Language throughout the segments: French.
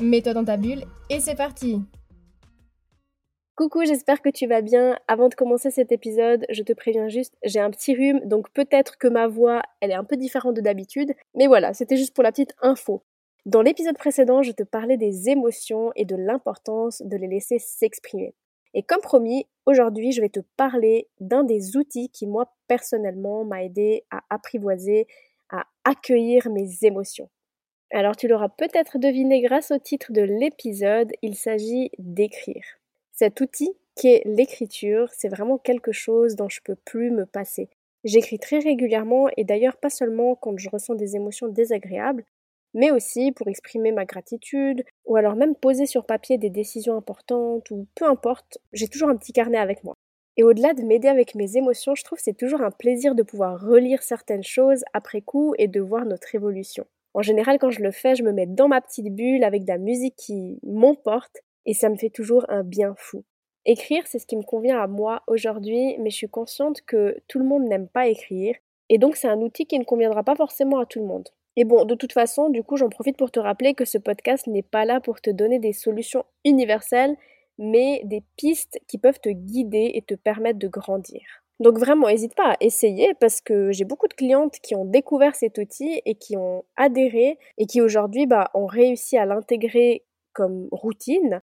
Mets-toi dans ta bulle et c'est parti Coucou, j'espère que tu vas bien. Avant de commencer cet épisode, je te préviens juste, j'ai un petit rhume, donc peut-être que ma voix, elle est un peu différente de d'habitude. Mais voilà, c'était juste pour la petite info. Dans l'épisode précédent, je te parlais des émotions et de l'importance de les laisser s'exprimer. Et comme promis, aujourd'hui, je vais te parler d'un des outils qui, moi, personnellement, m'a aidé à apprivoiser, à accueillir mes émotions. Alors, tu l'auras peut-être deviné grâce au titre de l'épisode, il s'agit d'écrire. Cet outil, qui est l'écriture, c'est vraiment quelque chose dont je peux plus me passer. J'écris très régulièrement et d'ailleurs pas seulement quand je ressens des émotions désagréables, mais aussi pour exprimer ma gratitude, ou alors même poser sur papier des décisions importantes, ou peu importe, j'ai toujours un petit carnet avec moi. Et au-delà de m'aider avec mes émotions, je trouve c'est toujours un plaisir de pouvoir relire certaines choses après coup et de voir notre évolution. En général, quand je le fais, je me mets dans ma petite bulle avec de la musique qui m'emporte et ça me fait toujours un bien fou. Écrire, c'est ce qui me convient à moi aujourd'hui, mais je suis consciente que tout le monde n'aime pas écrire et donc c'est un outil qui ne conviendra pas forcément à tout le monde. Et bon, de toute façon, du coup, j'en profite pour te rappeler que ce podcast n'est pas là pour te donner des solutions universelles, mais des pistes qui peuvent te guider et te permettre de grandir. Donc vraiment, n'hésite pas à essayer parce que j'ai beaucoup de clientes qui ont découvert cet outil et qui ont adhéré et qui aujourd'hui bah, ont réussi à l'intégrer comme routine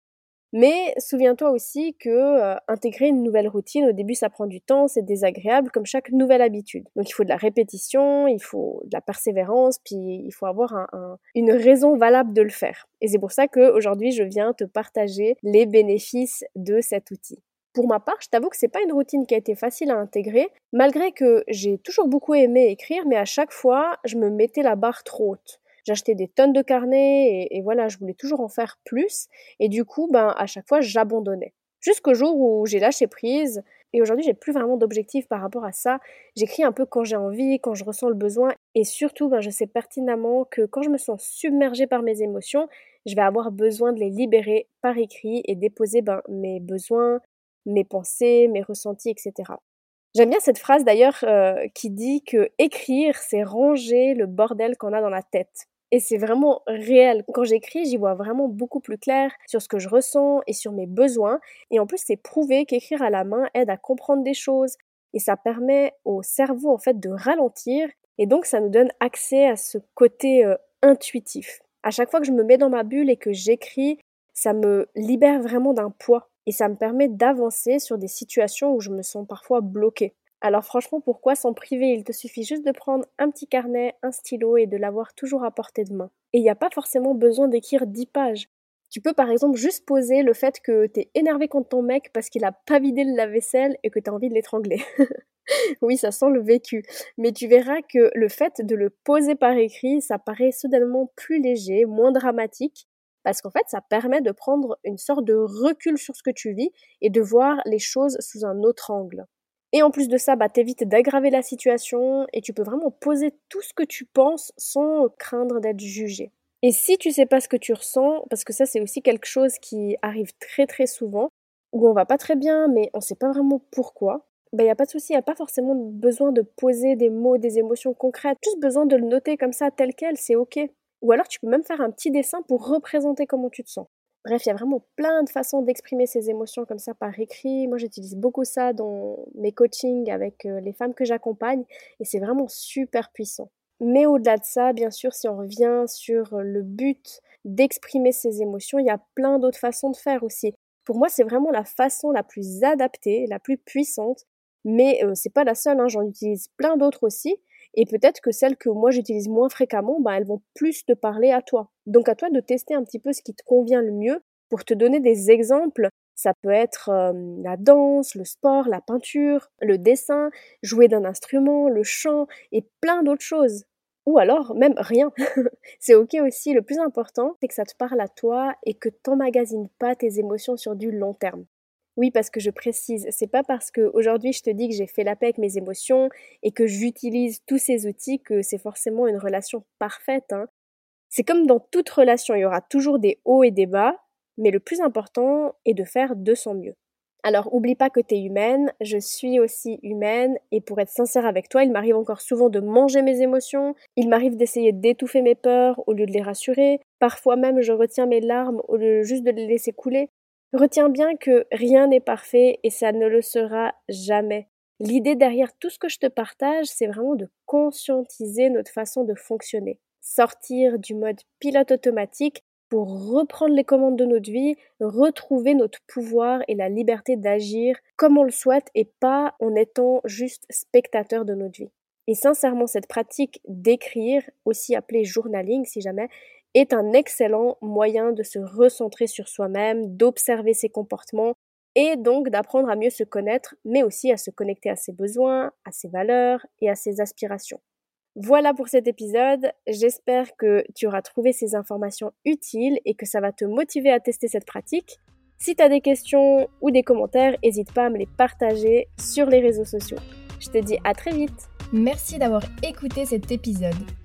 mais souviens-toi aussi que euh, intégrer une nouvelle routine, au début ça prend du temps, c'est désagréable comme chaque nouvelle habitude. Donc il faut de la répétition, il faut de la persévérance, puis il faut avoir une raison valable de le faire. Et c'est pour ça qu'aujourd'hui je viens te partager les bénéfices de cet outil. Pour ma part, je t'avoue que c'est pas une routine qui a été facile à intégrer, malgré que j'ai toujours beaucoup aimé écrire, mais à chaque fois, je me mettais la barre trop haute j'achetais des tonnes de carnets et, voilà, je voulais toujours en faire plus. Et du coup, ben, à chaque fois, j'abandonnais. Jusqu'au jour où j'ai lâché prise. Et aujourd'hui, j'ai plus vraiment d'objectifs par rapport à ça. J'écris un peu quand j'ai envie, quand je ressens le besoin. Et surtout, ben, je sais pertinemment que quand je me sens submergée par mes émotions, je vais avoir besoin de les libérer par écrit et déposer ben, mes besoins, mes pensées, mes ressentis, etc. J'aime bien cette phrase d'ailleurs euh, qui dit que écrire, c'est ranger le bordel qu'on a dans la tête. Et c'est vraiment réel. Quand j'écris, j'y vois vraiment beaucoup plus clair sur ce que je ressens et sur mes besoins. Et en plus, c'est prouvé qu'écrire à la main aide à comprendre des choses et ça permet au cerveau en fait de ralentir et donc ça nous donne accès à ce côté euh, intuitif. À chaque fois que je me mets dans ma bulle et que j'écris, ça me libère vraiment d'un poids et ça me permet d'avancer sur des situations où je me sens parfois bloquée. Alors franchement, pourquoi s'en priver? Il te suffit juste de prendre un petit carnet, un stylo et de l'avoir toujours à portée de main. Et il n'y a pas forcément besoin d'écrire 10 pages. Tu peux par exemple juste poser le fait que t'es énervé contre ton mec parce qu'il a pas vidé le lave-vaisselle et que t'as envie de l'étrangler. oui, ça sent le vécu. Mais tu verras que le fait de le poser par écrit, ça paraît soudainement plus léger, moins dramatique, parce qu'en fait, ça permet de prendre une sorte de recul sur ce que tu vis et de voir les choses sous un autre angle. Et en plus de ça, bah, t'évites d'aggraver la situation et tu peux vraiment poser tout ce que tu penses sans craindre d'être jugé. Et si tu sais pas ce que tu ressens, parce que ça c'est aussi quelque chose qui arrive très très souvent, où on va pas très bien mais on sait pas vraiment pourquoi, il bah, n'y a pas de souci, il n'y a pas forcément besoin de poser des mots, des émotions concrètes, juste besoin de le noter comme ça tel quel, c'est ok. Ou alors tu peux même faire un petit dessin pour représenter comment tu te sens. Bref, il y a vraiment plein de façons d'exprimer ses émotions comme ça par écrit. Moi, j'utilise beaucoup ça dans mes coachings avec euh, les femmes que j'accompagne et c'est vraiment super puissant. Mais au-delà de ça, bien sûr, si on revient sur le but d'exprimer ses émotions, il y a plein d'autres façons de faire aussi. Pour moi, c'est vraiment la façon la plus adaptée, la plus puissante, mais euh, c'est pas la seule, hein, j'en utilise plein d'autres aussi. Et peut-être que celles que moi j'utilise moins fréquemment, bah, elles vont plus te parler à toi. Donc à toi de tester un petit peu ce qui te convient le mieux. Pour te donner des exemples, ça peut être la danse, le sport, la peinture, le dessin, jouer d'un instrument, le chant et plein d'autres choses. ou alors même rien. c'est ok aussi. Le plus important, c'est que ça te parle à toi et que t'emmagasines pas tes émotions sur du long terme. Oui, parce que je précise, c'est pas parce que aujourd'hui je te dis que j'ai fait la paix avec mes émotions et que j'utilise tous ces outils que c'est forcément une relation parfaite. Hein. C'est comme dans toute relation, il y aura toujours des hauts et des bas, mais le plus important est de faire de son mieux. Alors, oublie pas que tu es humaine, je suis aussi humaine, et pour être sincère avec toi, il m'arrive encore souvent de manger mes émotions, il m'arrive d'essayer d'étouffer mes peurs au lieu de les rassurer, parfois même je retiens mes larmes au lieu juste de les laisser couler. Retiens bien que rien n'est parfait et ça ne le sera jamais. L'idée derrière tout ce que je te partage, c'est vraiment de conscientiser notre façon de fonctionner. Sortir du mode pilote automatique pour reprendre les commandes de notre vie, retrouver notre pouvoir et la liberté d'agir comme on le souhaite et pas en étant juste spectateur de notre vie. Et sincèrement, cette pratique d'écrire, aussi appelée journaling si jamais, est un excellent moyen de se recentrer sur soi-même, d'observer ses comportements et donc d'apprendre à mieux se connaître, mais aussi à se connecter à ses besoins, à ses valeurs et à ses aspirations. Voilà pour cet épisode. J'espère que tu auras trouvé ces informations utiles et que ça va te motiver à tester cette pratique. Si tu as des questions ou des commentaires, n'hésite pas à me les partager sur les réseaux sociaux. Je te dis à très vite. Merci d'avoir écouté cet épisode.